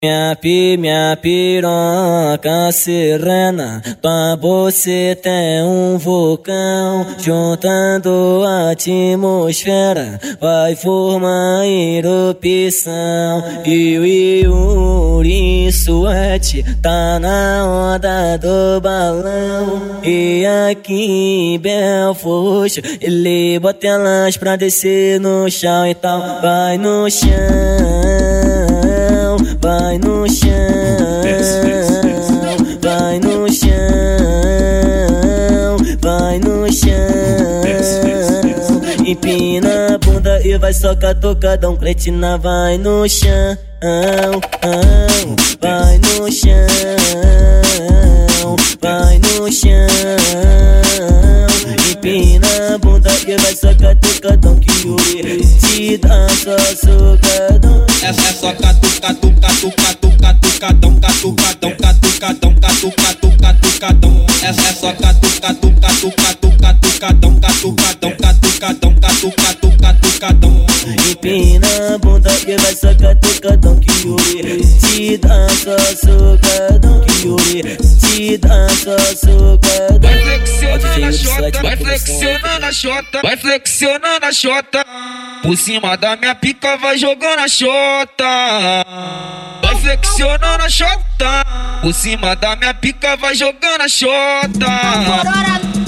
Minha pi, minha piroca serena, tua você tem um vulcão, juntando a atmosfera, vai formar erupção. E o Yuri suete tá na onda do balão, e aqui em Belfort, ele bota elas pra descer no chão e tal, vai no chão vai no chão, vai no chão, vai no chão. Empina a bunda e vai socar tocadão, cretina vai no chão, vai no chão, vai no chão. Empina a bunda e vai socar tocadão que o te dá só socadão é, é só catucadum, catucadum, catucadão, catucadão, catucadão, catucadum, catucadão. É, é só catucadum, catucadum, catucadão, catucadão, catucadão, catucadum, catucadão. Empina a bunda que vai só catucadão que ore. Te dá só socadão que ore. Te dá socadão. Vai flexionando a xota, vai flexionando a xota, vai flexionando a xota. Por cima da minha pica vai jogando a xota. Vai flexionando a xota. Por cima da minha pica vai jogando a xota.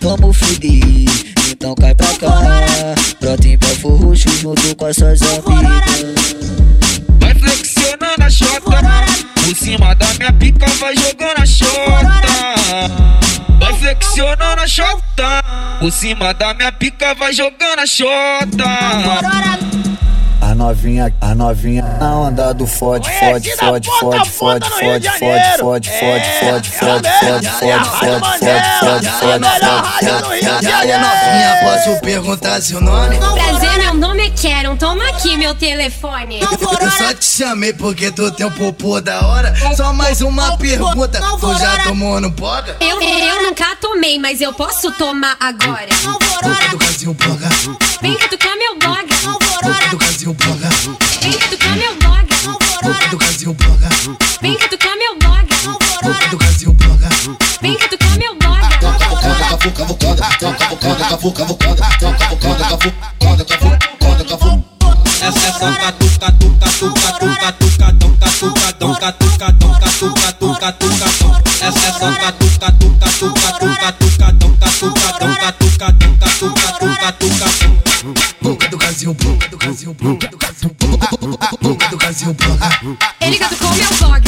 Vamos fuder, então cai pra cá. Brota em Belfor Roxo junto com as suas amigas. Vai flexionando a xota. Por cima da minha pica vai jogando a xota. Vai flexionando a xota. Por cima da minha pica vai jogando a xota. A novinha, a novinha na onda do fode, fode, fode, fode, fode, fode, fode, fode, fode, fode, fode, fode, fode, fode, fode, fode, fode, E aí, novinha, posso perguntar seu nome? Prazer, meu nome é Karen. Toma aqui meu telefone. Eu só te chamei porque tu tem um popô da hora. Só mais uma pergunta, tu já tomou no poga? Eu, eu nunca tomei, mas eu posso tomar agora. Boca do Brasil, poga. Vem catucar meu blog. Boca do Brasil, poga. Vem catucar meu blog. Boca do Brasil, poga. Vem catucar meu blog. Boca do Brasil, poga. Vem catucar meu blog. Essa é só catuca, tuca, tuca, tuca, tucadão, catucadão, catucadão, catuca, tuca, tucadão. Essa é só catuca, tuca, tuca, tuca, tucadão, catucadão, catucadão, catuca, tuca, tucadão. Boca do Brasil, boca do Brasil, bunda do Brasil, bunda do Brasil. Ele gato com meu dog.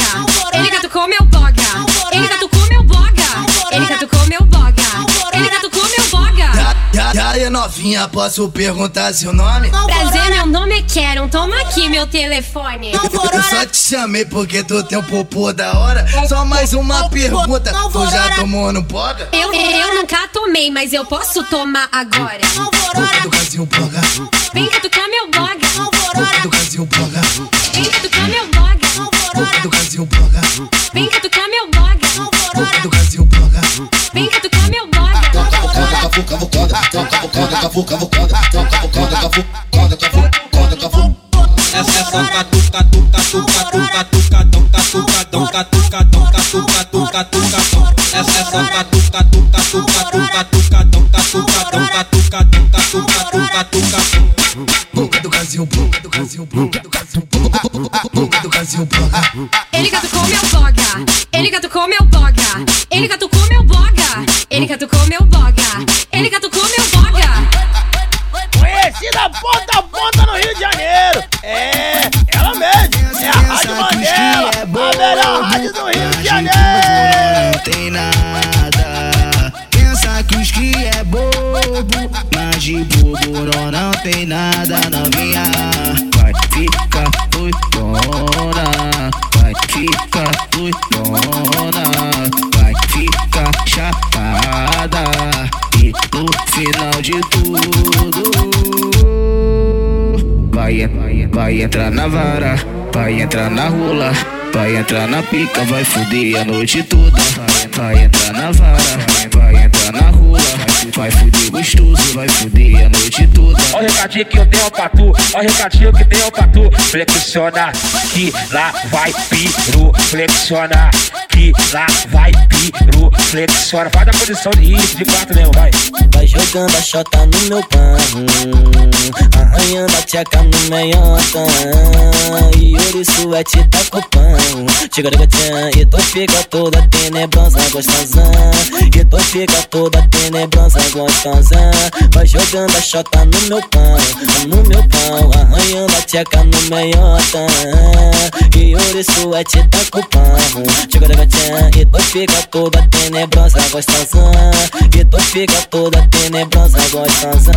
Novinha, posso perguntar seu nome? Prazer, meu nome é Karen. Toma aqui meu telefone. Eu só te chamei porque tu tem um popô da hora. Só mais uma pergunta, tu já tomou no poga? Eu, eu nunca tomei, mas eu posso tomar agora. Boca do Brasil, poga. Vem catucar meu blog. Boca do Brasil, poga. Vem catucar meu blog. Boca do Brasil, poga. Essa é só catuca, tuca, tuca, tuca, tucadão, catucadão, catucadão, catuca, tuca, tucadão. Essa é só catuca, tuca, tuca, tuca, tucadão, catucadão, catucadão, catuca, tuca, tucadão. Boca do Brasil, boca do Brasil, boca do Brasil, boca do Brasil. Ele catucou meu boga. Ele catucou meu boga. Ele catucou meu boga. Ele catucou meu boga. Ele catucou meu boga. Conhecida ponta a ponta no Rio de Janeiro. É, entrar na pica, vai fuder a noite toda. Vai, entrar na vara, vai entrar na rola, vai fuder gostoso, vai fuder a noite toda. Olha o recadinho que eu tenho pra tu, olha o recadinho que tenho pra tu. Flexiona, que lá vai piru. Flexiona, que lá vai piru. Flexiona, faz a posição de isso, de quatro mesmo, vai. Vai jogando a chota no meu pão Arranhando a tcheca no meiota E ouro suete tá com pão. Chega de tchan e tu fica toda tenebrosa gostosa E tu fica toda tenebrosa gostosa Vai jogando a chota no meu pão No meu pão Arranhando a tcheca no meiota E ouro suete tá com pão. Chega de e tu fica toda tenebrosa gostosa. E tu fica toda tenebrosa gostosa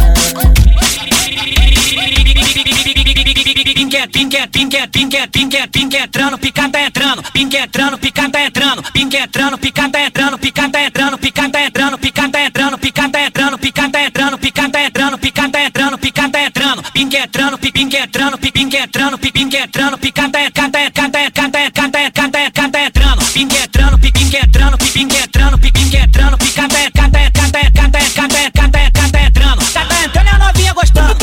Pinquet entrando, pica tá entrando, pinquet entrando, pica tá entrando, pinquet entrando, pica tá entrando, pica tá entrando, pica tá entrando, pica tá entrando, pica tá entrando, pica tá entrando, pica tá entrando, pica tá entrando, pica tá entrando, pinquet entrando, pinquet entrando, pinquet entrando, pinquet entrando, pica tá canta canta canta canta canta canta entrando, pinquet entrando, pinquet entrando, pinquet entrando, pinquet entrando, pica tá canta canta canta canta canta canta entrando, tá tá entrando e a novinha gostando.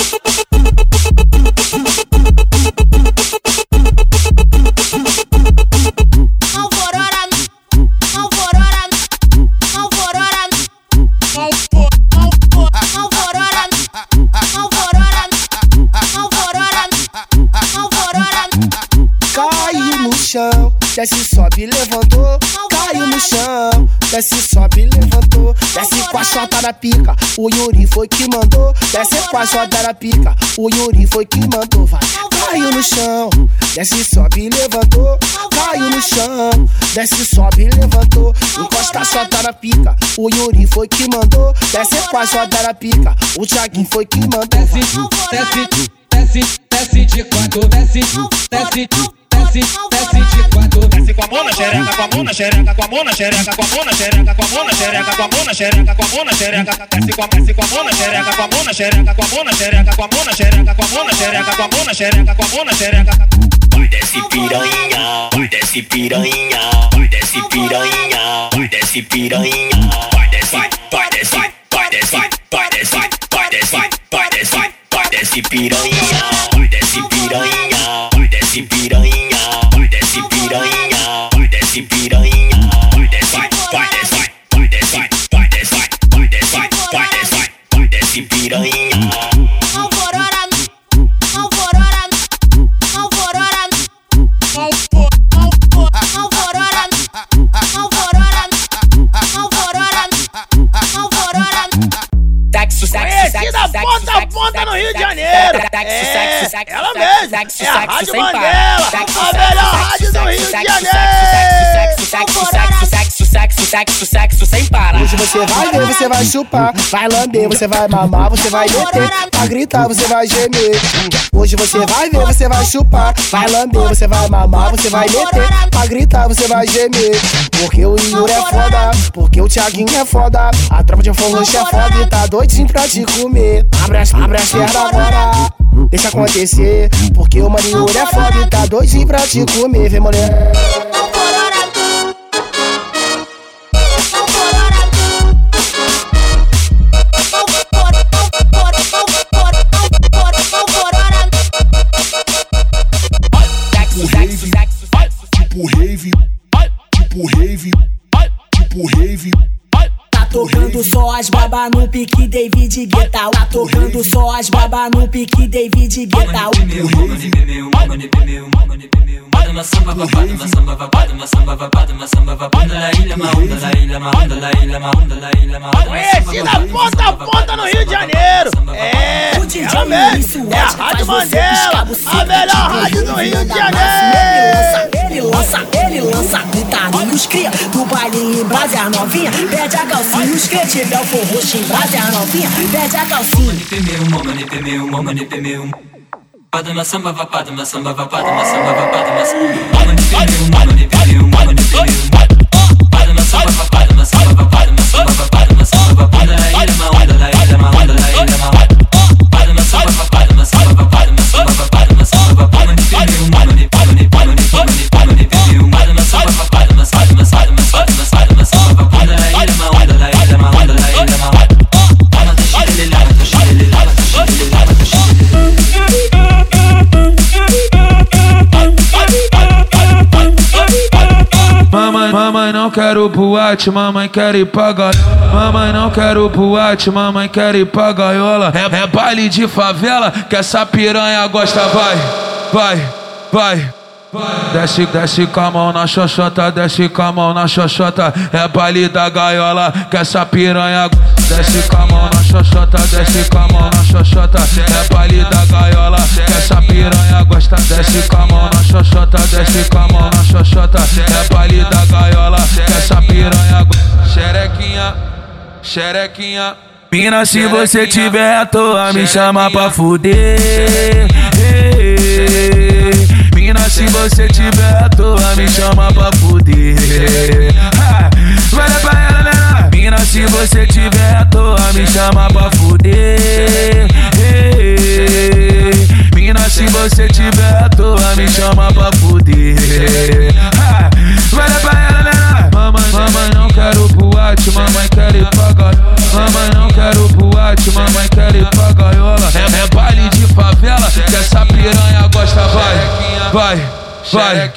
A da pica, o Yuri foi que mandou. Desce com a chota da pica, o Yuri foi que mandou. Vai, caiu no chão, desce, sobe, levantou. Caiu no chão, desce, sobe, levantou. Encosta a chota na pica, o Yuri foi que mandou. Desce com a chota da pica, o Thiaguinho foi que mandou. Desce, desce, desce, desce de quatro, desce, desce, desce, desce de quatro. Desce com a mão na xereca, com a mão na xereca, com a mão na xereca, com a mão na xereca, com a mão na xereca, com a mão na xereca, com a mão na xereca. Desce com a desce com a mão na xereca, com a mão na xereca, com a mão na xereca, com a mão na xereca, com a mão na xereca, com a mão na xereca, com a mão na xereca. Desce piranha, desce piranha, desce piranha, desce piranha, vai desce, vai desce, vai desce, vai desce, vai desce, vai desce, vai desce piranha, É Rádio Mandela, a melhor rádio do Rio de Janeiro. sexo, sexo, sexo, sexo, sexo, sexo sem parar. Hoje você vai ver, você vai chupar, vai lamber, você vai mamar, você vai meter, pra gritar, você vai gemer. Hoje você vai ver, você vai chupar, vai lamber, você vai mamar, você vai meter, pra gritar, você vai gemer. Porque o Yuri é foda, porque o Thiaguinho é foda, a tropa de Forroxo é foda e tá doidinho pra te comer. Abre as, abre as pernas agora, deixa acontecer, porque o Yuri é foda tá doidinho pra te comer, vem mulher. as baba no pique David Guetta. Tocando só as baba no pique David Guetta. Bada na samba, babada na samba, babada na samba, babada na samba, babada na ilha, ma onda, na ilha, ma onda, na ilha, ma onda, na ilha, ma onda. Conhecida ponta a ponta no Rio de Janeiro. É, realmente, é a Rádio Mandela, a melhor rádio do Rio de Janeiro. Ele lança, ele lança, ele lança, os cria Do baile em brasa a novinha. Pede a calcinha, os crente Belfor roxo em brasa a novinha. Pede a calcinha. Mamãe pemeu, mamane pemeu, mamane pemeu Padma samba vapadma samba vapadma samba vapadma Mamane pemeu, mamane pemeu, mamane pemeu quero boate, mamãe quer ir pra gaiola. Mamãe não quero boate, mamãe quer ir pra gaiola. É, é baile de favela que essa piranha gosta, vai, vai, vai. Desce, desce com a mão na xoxota, desce com a mão na xoxota. É baile da gaiola que essa piranha. Desce com a mão na xoxota, desce com a mão na xoxota. É baile da gaiola que essa piranha gosta. Desce com a mão na xoxota, desce com a mão na xoxota. É baile da gaiola que essa piranha gosta. Xerequinha, xerequinha. Mina, se você tiver à toa, me chama pra fuder. Mina, se você tiver à toa, me chama pra fuder. Vai dar pra ela, né? Mina, se você tiver à toa, me chama pra fuder. Mina, se você tiver à toa, me chama pra fuder. Vai, vai.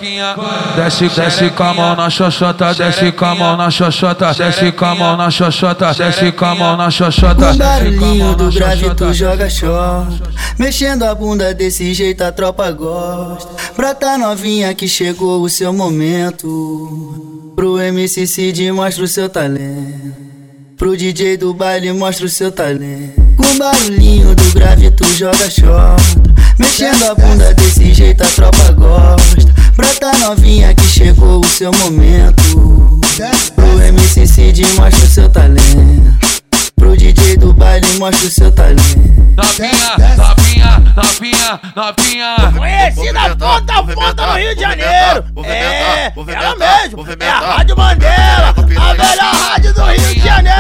Desce, desce com a mão na xoxota, desce com a mão na xoxota, desce com a mão na xoxota, desce com a mão na xoxota. Com barulhinho do grave tu joga short. Mexendo a bunda desse jeito a tropa gosta. Brota novinha que chegou o seu momento. Pro MC Cid mostra o seu talento. Pro DJ do baile mostra o seu talento. Com barulhinho do grave tu joga short Mexendo a bunda desse jeito a tropa gosta Brota novinha que chegou o seu momento Pro MC Cid mostra o seu talento Pro DJ do baile mostra o seu talento Novinha, novinha, novinha, novinha. Conhecida ponta a ponta no Rio de Janeiro. É, ela mesmo. É a Rádio Mandela, a melhor rádio do Rio de Janeiro.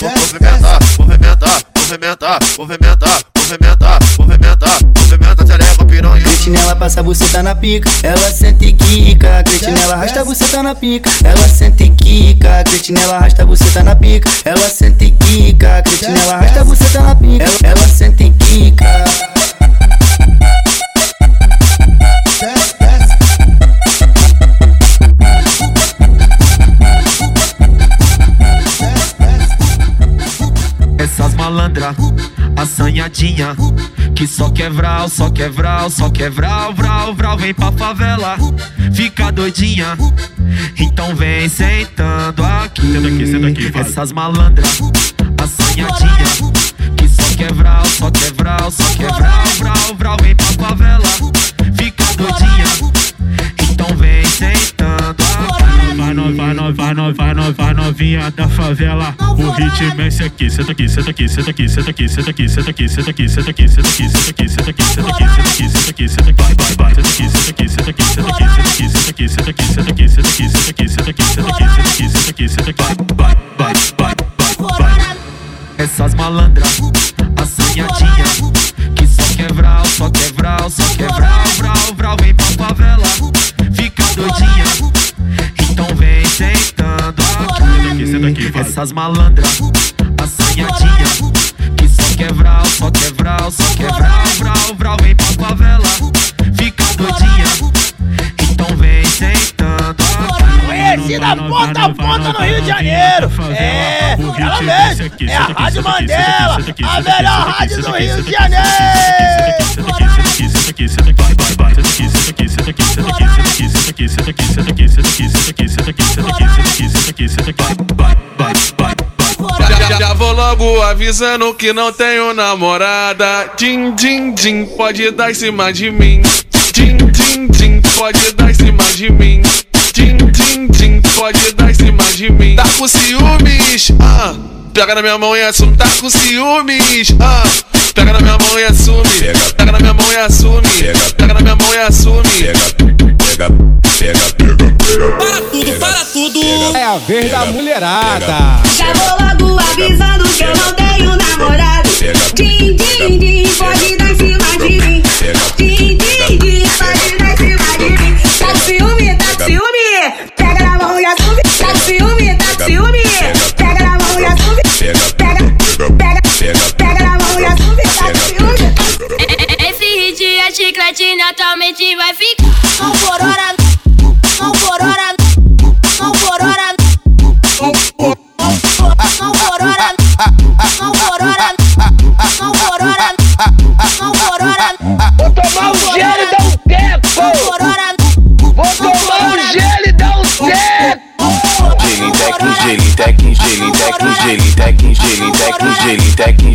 Movimentar, movimentar, movimentar, movimentar, movimentar, movimentar, movimenta, xereca, piranha. Cretinela passa buceta na pica, ela sente quica. Cretinela arrasta a buceta na pica, ela sente quica. Cretinela arrasta a buceta na pica, ela sente quica. Cretinela arrasta a buceta na pica, ela, ela sente quica. Essas malandra, assanhadinha Que só quer vral, só quer vral, só quer vral, vral, Vem pra favela, fica doidinha Então vem sentando aqui. Senta aqui, senta aqui, vai. Essas malandra, assanhadinha Que só quer vral, só quer vral, só quer vral, vral, vral Vem pra favela, fica doidinha no, vai, no, vai, no, vai, no, vai novinha da favela. O ritmo é esse aqui. Senta aqui, senta aqui, senta aqui, senta aqui, senta aqui, senta aqui, senta aqui, senta aqui, senta aqui, senta aqui, senta aqui, senta aqui, senta aqui, senta aqui, senta aqui, vai, vai, senta aqui, senta aqui, senta aqui, senta aqui, senta aqui, senta aqui, senta aqui, senta aqui, senta aqui, senta aqui, senta aqui, senta aqui, senta aqui, senta aqui, vai, vai, vai, vai, vai. Essas malandra, assanhadinha Que só quer vral, só quer vral, só quer vral, vral, Vem pra favela, fica doidinha Então vem sentando senta aqui, vai. Essas malandra, assanhadinha Que só quer vral, só quer vral, só quer vral, vral, vral Vem pra favela, fica doidinha Então vem sentando aqui Conhecida ponta a ponta no Rio de Janeiro. É, ela mesmo. É a Rádio Mandela, a melhor rádio do Rio de Janeiro. Aqui, senta aqui, senta aqui. Senta aqui, senta aqui, senta aqui, senta aqui, senta aqui, senta aqui, senta aqui, senta aqui, senta aqui, senta aqui, senta aqui, vai, vai, vai, vai. Já, vou logo avisando que não tenho namorada. Din, din, din, pode dar em cima de mim. Din, din, din, pode dar em cima de mim. Din, din, din, pode dar em cima de mim. Tá com ciúmes? Ah, pega na minha mão e assume. Tá com ciúmes? Ah, pega na minha mão e assume. Pega na minha mão e assume. Pega na minha mão e assume. Pega, pega, pega, pega. Para tudo, para tudo. É a vez da mulherada. Já vou logo avisando que eu não tenho namorado. Din, din, din, pode dar em cima de mim. Din, din, din, pode dar stacking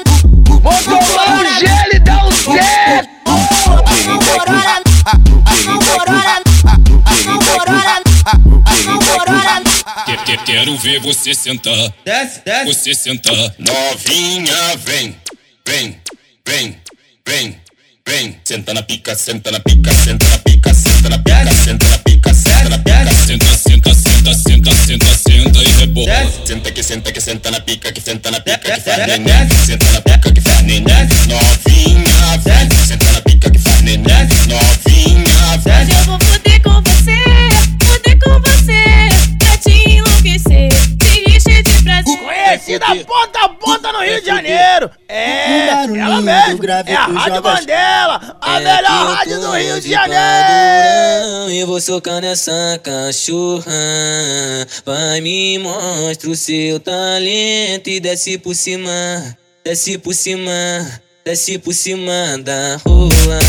e dar um teco. Que- que- Quero ver você sentar. Desce, desce. Você sentar. Novinha, vem, vem, vem, vem, vem. Senta na pica, senta na pica, senta na pica, senta na pica, senta na pica, na pica. Senta, senta, senta, senta, senta, senta e rebola. Senta que senta que senta na pica, que senta na pica, que faz neném. Senta na pica que faz neném. Novinha, vem. Senta na pica que faz neném. Novinha, vem. Hoje eu vou foder com você, foder com você, pra te enlouquecer, prazer. Conhecida ponta a ponta no Rio de Janeiro. É, ela mesmo. É a Rádio Mandela, a melhor rádio do Rio de Janeiro. E vou socando essa cachorra Vai me mostra o seu talento E desce por cima, desce por cima Desce por cima da rua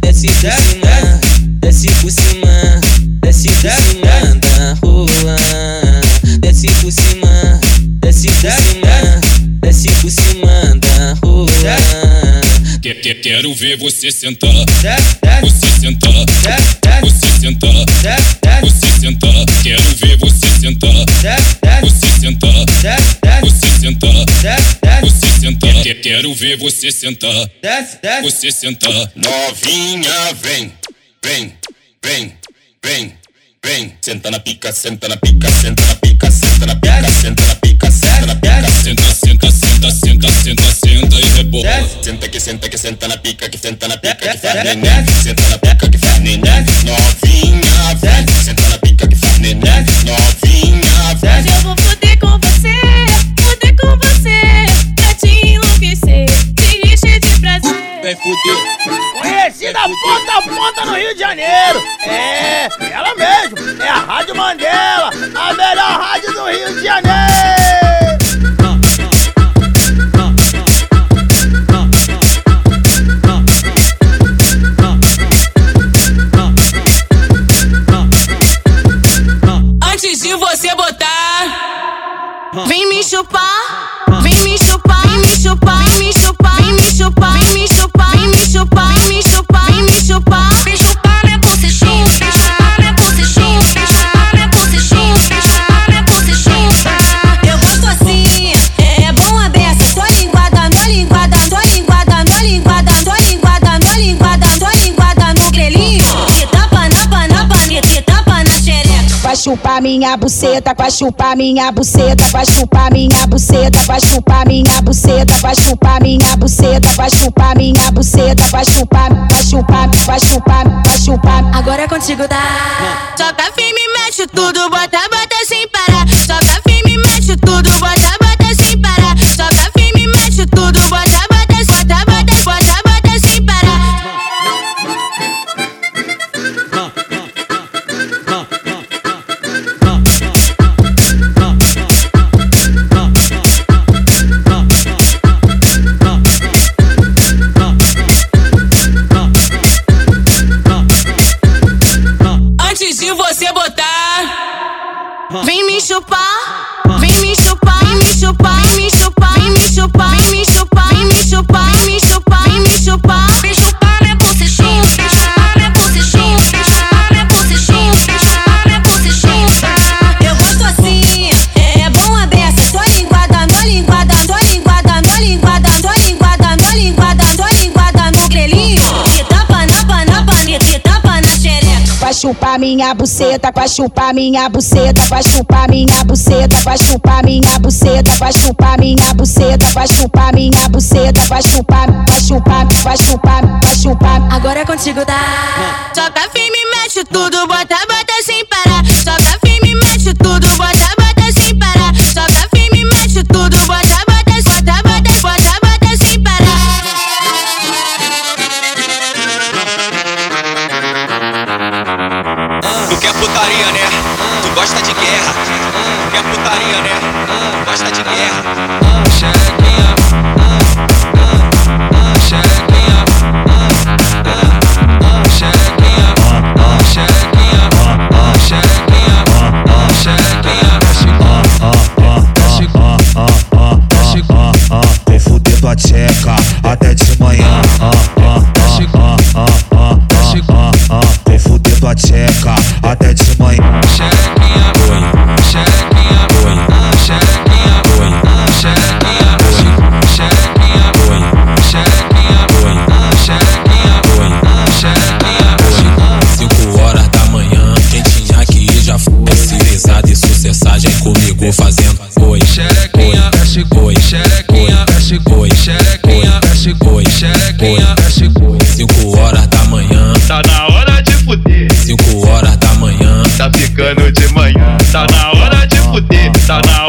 Desce por cima, desce por cima Desce por cima da rua Desce por cima, desce por cima Desce por cima da rua Que- que- Quero ver você sentar. Você sentar. Você sentar. Você sentar. Quero ver você sentar. Você sentar. Você sentar. Você sentar. Que- Quero ver você sentar. Você sentar. Novinha, vem, vem, vem, vem, vem. Senta na pica, senta na pica, senta na pica, senta na pica, senta na pica, senta na pica. Senta, senta, senta, senta, senta, senta e rebola. Senta que senta que senta na pica, que senta na pica, que faz neném. Senta na pica que faz neném. Novinha, vem. Senta na pica que faz neném. Novinha, vem. Hoje eu vou foder com você, foder com você, pra te enlouquecer, te encher de prazer. Vem fuder Conhecida ponta a ponta no Rio de Janeiro. É, ela mesmo. yeah! Chupar minha buceta, vai chupar minha buceta, vai chupar minha buceta, vai chupar minha buceta, vai chupar minha buceta, vai chupar minha buceta, vai chupar, vai chupar, vai chupar, vai chupar. Agora é contigo, tá? Toca firme, mexe tudo, bota, bota De você botar, vem me chupar, vem me chupar, vem me chupar, vem me chupar, vem me chupar, vem me chupar, vem me chupar, vem me chupar, vem me chupar, chupar minha buceta, vai chupar minha buceta, vai chupar minha buceta, vai chupar minha buceta, vai chupar minha buceta, vai chupar minha buceta, vai chupar, vai chupar, vai chupar, vai chupar. Agora é contigo, tá? Toca firme, mexe tudo, bota, bota sem parar. Toca firme, mexe tudo, bota, né? Tu gosta de guerra. Quer é putaria, né? Tu gosta de guerra. Tá Cinco 5 horas da manhã. Tá na hora de fuder. 5 horas da manhã. Tá ficando de manhã. Tá na hora de fuder. Tá na hora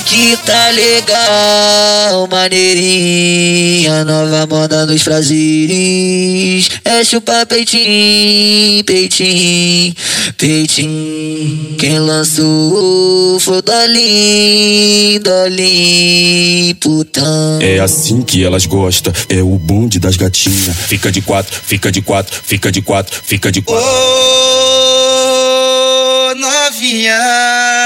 que tá legal, maneirinha, nova moda nos prazeres. É chupar peitinho, peitinho, peitinho. Quem lançou foi Dolim, Dolim, putão. É assim que elas gostam, é o bonde das gatinhas. Fica de quatro, fica de quatro, fica de quatro, fica de quatro. Ô, oh, novinha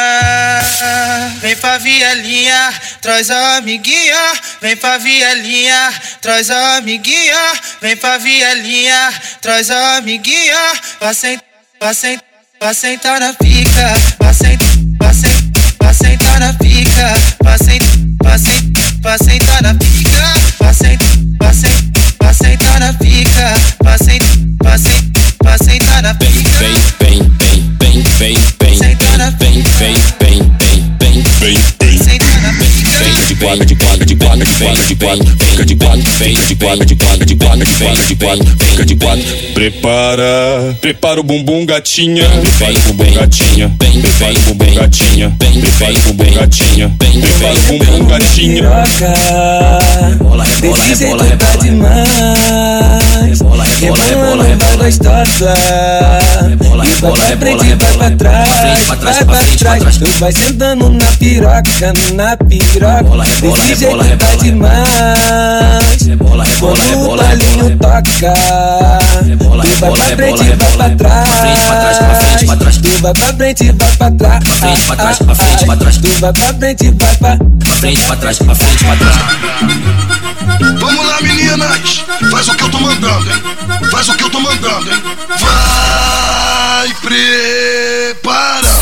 vem pra vielinha, traz a amiguinha, vem pra vielinha, traz a amiguinha, vem pra vielinha, traz a amiguinha, vai sentar, vai sentar, vai sentar na pica, vai sentar, vai sentar, vai sentar na pica, vai sentar, vai sentar, vai sentar na pica, vai sentar, vai sentar, vai sentar na pica, sentar quatro, fica de quatro. Prepara, prepara o bumbum gatinha, prepara o bumbum gatinha, prepara o bumbum gatinha, prepara o bumbum gatinha, prepara o bumbum gatinha. Rebola, rebola, rebola, rebola demais. Rebola, rebola, rebola, rebola gostosa. Rebola, rebola, rebola, rebola pra trás, pra trás, pra trás. Vai sentando na piroca, na piroca. Rebola, rebola, rebola, rebola demais. Rebola pro é balinho é é toca. Tu vai pra frente, vai pra trás. Tu vai pra frente, vai pra trás. Pra frente, pra trás, pra frente, pra trás. Tu vai pra frente, vai pra. Pra frente, pra trás, pra frente, pra trás. Vamos lá, meninas. Faz o que eu tô mandando. Faz o que eu tô mandando. Vai prepara.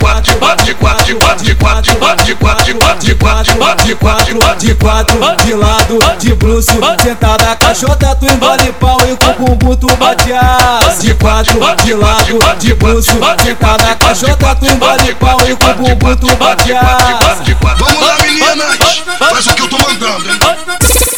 quatro, bate quatro, bate quatro, bate quatro, bate quatro, bate quatro, bate quatro, de lado, de bruxo, sentada cachota, tu embole pau e com bumbum tu batear. De quatro, de lado, de bruxo, sentada cachota, tu embole pau e com bumbum tu batear. Vamos lá meninas, faz o que eu tô mandando, hein?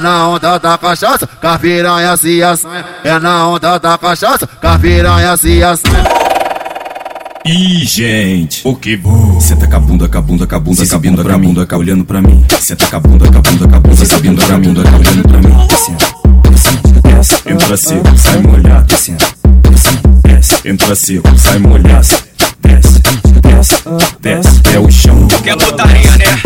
na onda da cachaça, que a piranha se assanha. É na onda da cachaça, que a piranha se assanha. Ih, gente, o que vou? Senta com a bunda, com a bunda, com a bunda, com a bunda, com a bunda, com olhando pra mim. Senta com a bunda, com a bunda, com a bunda, com a bunda, com a bunda, com olhando pra mim. Entra seco, sai molhado. Entra seco, sai molhado. Desce, desce, desce, é o chão. Quer putaria, né?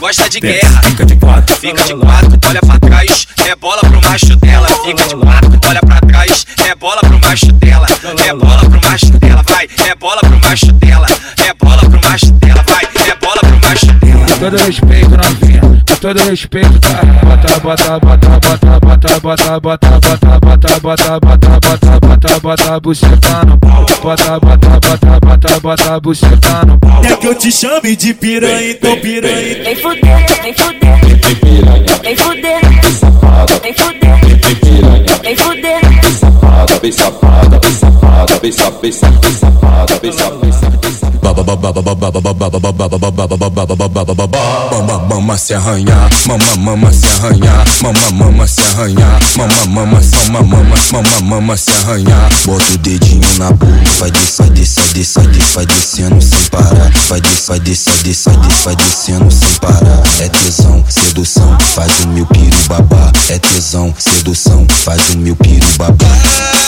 Gosta de guerra. Fica de quatro, Fica de quatro, olha pra trás, é bola pro macho dela. Fica de quatro, olha pra trás, é bola pro macho dela. É bola pro macho dela, vai. É bola pro macho dela. É bola pro macho dela, vai. É bola pro macho dela. Todo respeito, novinha. Todo respeito, tá? Bota, bota, bota, bota, bota, bota, bota, bota, bota, bota, bota, bota, bota, bota, buceta no pau. Bota, bota, bota, bota, bota, buceta no pau. Quer que eu te chame de piranha, então piranha. Vem fuder, vem fuder, Vem piranha, vem fuder, vem safada, vem fuder, vem piranha, vem fuder. vem safada, vem safada, vem safada, vem safada, vem safada, vem safada, vem safada, Mama, mama se arranhar, mama, mama se arranhar, mama, mama se arranhar, mama, mama, mama, mama, mama, mama se arranhar. Bota o dedinho na boca, vai descer, vai descer, vai descer, vai descer, vai descendo sem parar. Vai descer, vai descer, vai descer, vai descer, vai descendo sem parar. É tesão, sedução, faz o meu piru babá. É tesão, sedução, faz o meu piru babá.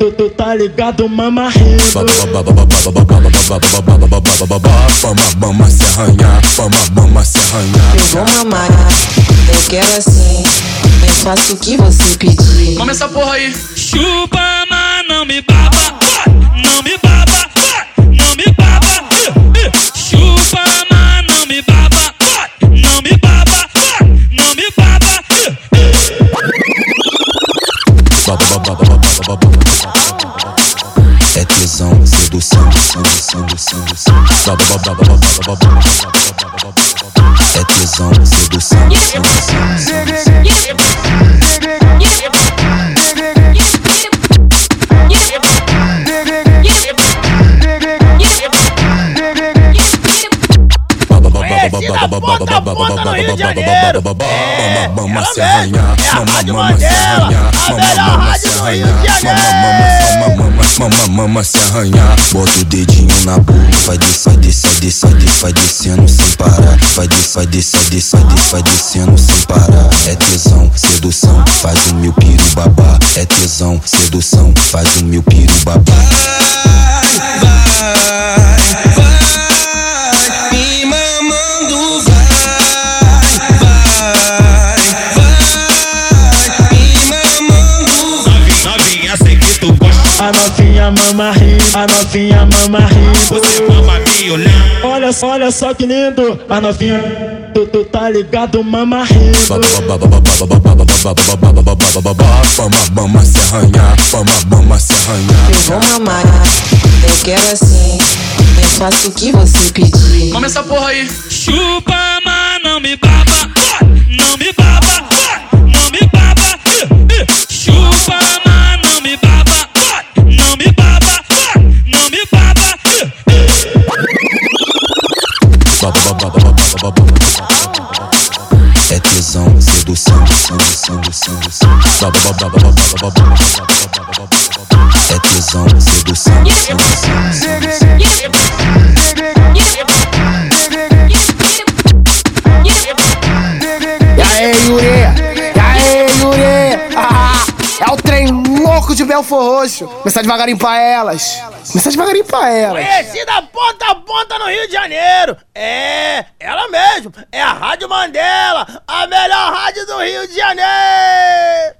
tu, tu tá ligado, mama ri. Mama, mama se arranhar, mama, mama se arranhar. Eu vou mamar, eu quero assim. Eu faço o que você pedir. Vamos essa porra aí. Chupa, mas não me baba, não me baba, não me baba. Chupa, mas não me baba, não me baba, É tesão, sedução, sedução, sedução. É tesão, sedução, sedução. Mama se arranhar, mama, mama se arranhar, mama, mama se arranhar, mama, mama, mama, mama se arranhar. Bota o dedinho na boca, vai descer, vai descer, vai descer, vai descer, vai descendo sem parar. Vai descer, vai descer, vai descer, vai descer, vai descendo sem parar. É tesão, sedução, faz o meu piru babá. É tesão, sedução, faz o meu piru babá. Me novinha mama ri, a novinha mama ri. Você mama me olhando. Olha só, olha só que lindo. A novinha, tu, tu tá ligado, mama ri. Mama, mama se arranhar, mama, mama se arranhar. Eu vou mamar, eu quero assim. Eu faço o que você pedir. Vamos essa porra aí. Chupa, mas não me baba, não me baba, É tesão, sedução, sedução, sedução. É tesão, sedução, sedução, Belfor Começar devagarinho pra elas. Começar devagarinho pra elas. Conhecida ponta a ponta no Rio de Janeiro. É, ela mesmo. É a Rádio Mandela, a melhor rádio do Rio de Janeiro.